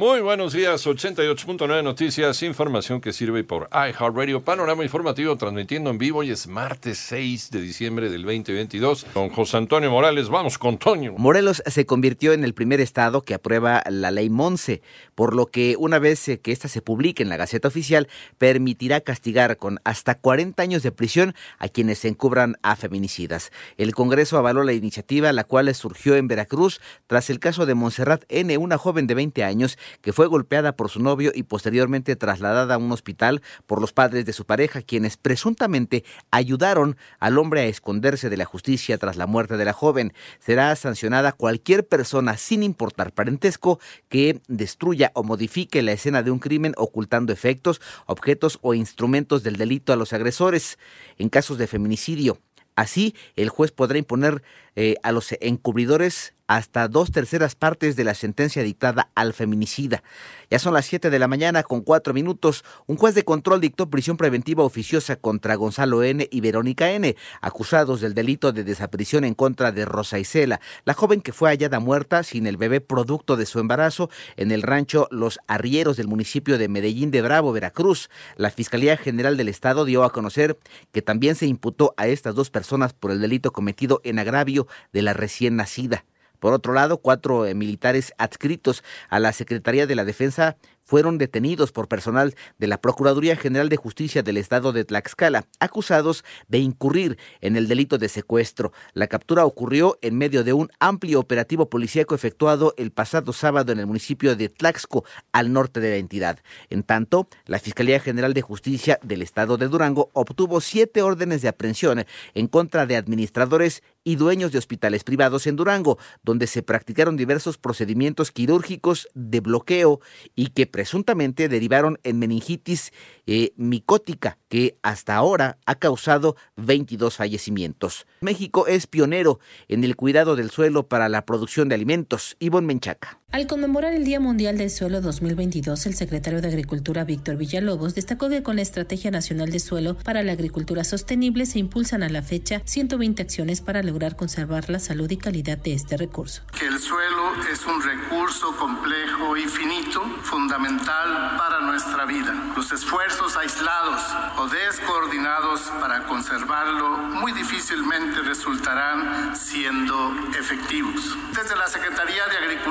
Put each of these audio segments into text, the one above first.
Muy buenos días, 88.9 Noticias, información que sirve por iHeartRadio, panorama informativo transmitiendo en vivo. Hoy es martes 6 de diciembre del 2022. Con José Antonio Morales, vamos con Toño. Morelos se convirtió en el primer estado que aprueba la ley Monse, por lo que una vez que ésta se publique en la Gaceta Oficial, permitirá castigar con hasta 40 años de prisión a quienes se encubran a feminicidas. El Congreso avaló la iniciativa, la cual surgió en Veracruz tras el caso de Montserrat N., una joven de 20 años que fue golpeada por su novio y posteriormente trasladada a un hospital por los padres de su pareja, quienes presuntamente ayudaron al hombre a esconderse de la justicia tras la muerte de la joven. Será sancionada cualquier persona, sin importar parentesco, que destruya o modifique la escena de un crimen ocultando efectos, objetos o instrumentos del delito a los agresores. En casos de feminicidio, Así, el juez podrá imponer eh, a los encubridores hasta dos terceras partes de la sentencia dictada al feminicida. Ya son las 7 de la mañana con cuatro minutos. Un juez de control dictó prisión preventiva oficiosa contra Gonzalo N. y Verónica N., acusados del delito de desaparición en contra de Rosa Isela, la joven que fue hallada muerta sin el bebé producto de su embarazo en el rancho Los Arrieros del municipio de Medellín de Bravo, Veracruz. La Fiscalía General del Estado dio a conocer que también se imputó a estas dos personas por el delito cometido en agravio de la recién nacida. Por otro lado, cuatro eh, militares adscritos a la Secretaría de la Defensa fueron detenidos por personal de la Procuraduría General de Justicia del Estado de Tlaxcala, acusados de incurrir en el delito de secuestro. La captura ocurrió en medio de un amplio operativo policíaco efectuado el pasado sábado en el municipio de Tlaxco, al norte de la entidad. En tanto, la Fiscalía General de Justicia del Estado de Durango obtuvo siete órdenes de aprehensión en contra de administradores y dueños de hospitales privados en Durango, donde se practicaron diversos procedimientos quirúrgicos de bloqueo y que presuntamente derivaron en meningitis eh, micótica, que hasta ahora ha causado 22 fallecimientos. México es pionero en el cuidado del suelo para la producción de alimentos. Ivonne Menchaca. Al conmemorar el Día Mundial del Suelo 2022, el secretario de Agricultura Víctor Villalobos destacó que con la Estrategia Nacional de Suelo para la Agricultura Sostenible se impulsan a la fecha 120 acciones para lograr conservar la salud y calidad de este recurso. Que el suelo es un recurso complejo y finito, fundamental para nuestra vida. Los esfuerzos aislados o descoordinados para conservarlo muy difícilmente resultarán siendo efectivos. Desde la Secretaría de Agricultura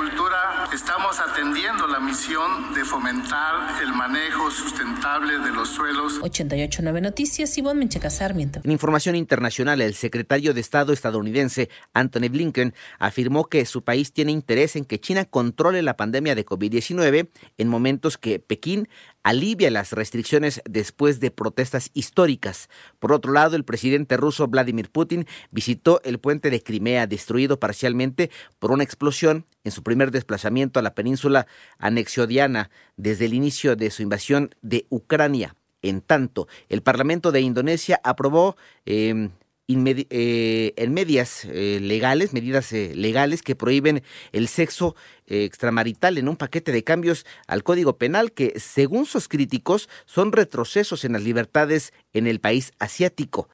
misión de fomentar el manejo sustentable de los suelos. 889 Noticias, Ivonne Menchaca Sarmiento. En información internacional, el secretario de Estado estadounidense Anthony Blinken afirmó que su país tiene interés en que China controle la pandemia de COVID-19 en momentos que Pekín alivia las restricciones después de protestas históricas. Por otro lado, el presidente ruso Vladimir Putin visitó el puente de Crimea destruido parcialmente por una explosión en su primer desplazamiento a la península anexiodiana desde el inicio de su invasión de Ucrania. En tanto, el Parlamento de Indonesia aprobó em, eh, en medidas eh, legales, medidas eh, legales que prohíben el sexo extramarital en un paquete de cambios al Código Penal que, según sus críticos, son retrocesos en las libertades en el país asiático.